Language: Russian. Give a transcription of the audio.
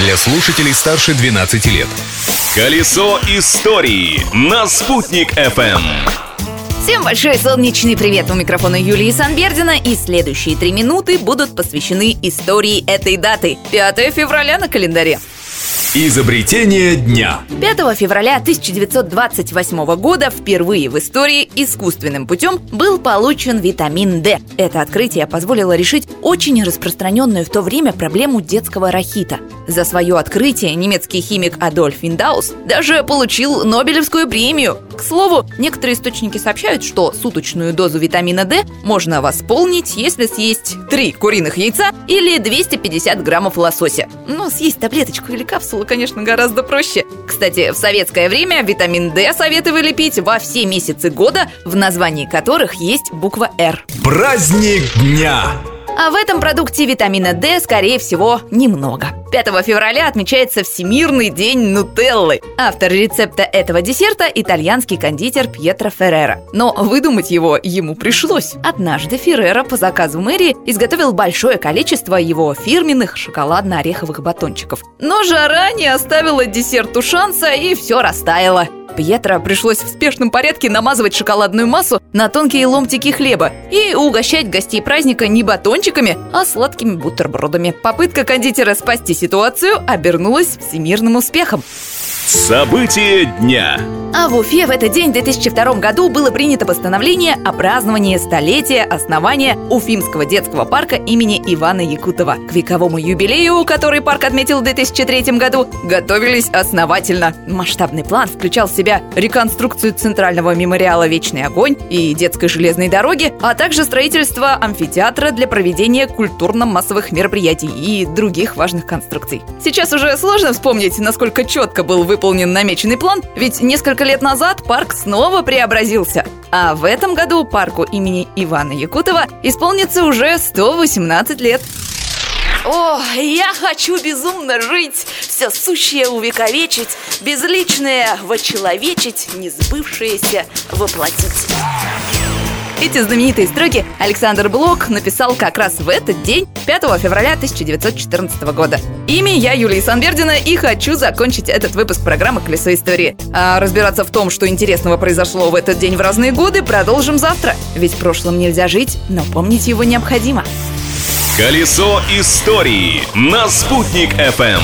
для слушателей старше 12 лет. Колесо истории на «Спутник FM. Всем большой солнечный привет! У микрофона Юлии Санбердина и следующие три минуты будут посвящены истории этой даты. 5 февраля на календаре. Изобретение дня. 5 февраля 1928 года впервые в истории искусственным путем был получен витамин D. Это открытие позволило решить очень распространенную в то время проблему детского рахита. За свое открытие немецкий химик Адольф Виндаус даже получил Нобелевскую премию. К слову, некоторые источники сообщают, что суточную дозу витамина D можно восполнить, если съесть 3 куриных яйца или 250 граммов лосося. Но съесть таблеточку или капсулу, конечно, гораздо проще. Кстати, в советское время витамин D советовали пить во все месяцы года, в названии которых есть буква «Р». Праздник дня. А в этом продукте витамина D, скорее всего, немного. 5 февраля отмечается Всемирный день нутеллы. Автор рецепта этого десерта – итальянский кондитер Пьетро Феррера. Но выдумать его ему пришлось. Однажды Феррера по заказу мэрии изготовил большое количество его фирменных шоколадно-ореховых батончиков. Но жара не оставила десерту шанса, и все растаяло. Пьетро пришлось в спешном порядке намазывать шоколадную массу на тонкие ломтики хлеба и угощать гостей праздника не батончиками, а сладкими бутербродами. Попытка кондитера спасти ситуацию обернулась всемирным успехом. События дня. А в Уфе в этот день, в 2002 году, было принято постановление о праздновании столетия основания Уфимского детского парка имени Ивана Якутова. К вековому юбилею, который парк отметил в 2003 году, готовились основательно. Масштабный план включал в себя реконструкцию центрального мемориала «Вечный огонь» и детской железной дороги, а также строительство амфитеатра для проведения культурно-массовых мероприятий и других важных конструкций. Сейчас уже сложно вспомнить, насколько четко был выполнен намеченный план, ведь несколько лет назад парк снова преобразился. А в этом году парку имени Ивана Якутова исполнится уже 118 лет. О, я хочу безумно жить, все сущее увековечить, безличное вочеловечить, несбывшееся воплотить. Эти знаменитые строки Александр Блок написал как раз в этот день, 5 февраля 1914 года. Ими я Юлия Санбердина и хочу закончить этот выпуск программы «Колесо истории». А разбираться в том, что интересного произошло в этот день в разные годы, продолжим завтра. Ведь в прошлом нельзя жить, но помнить его необходимо. Колесо истории на «Спутник FM.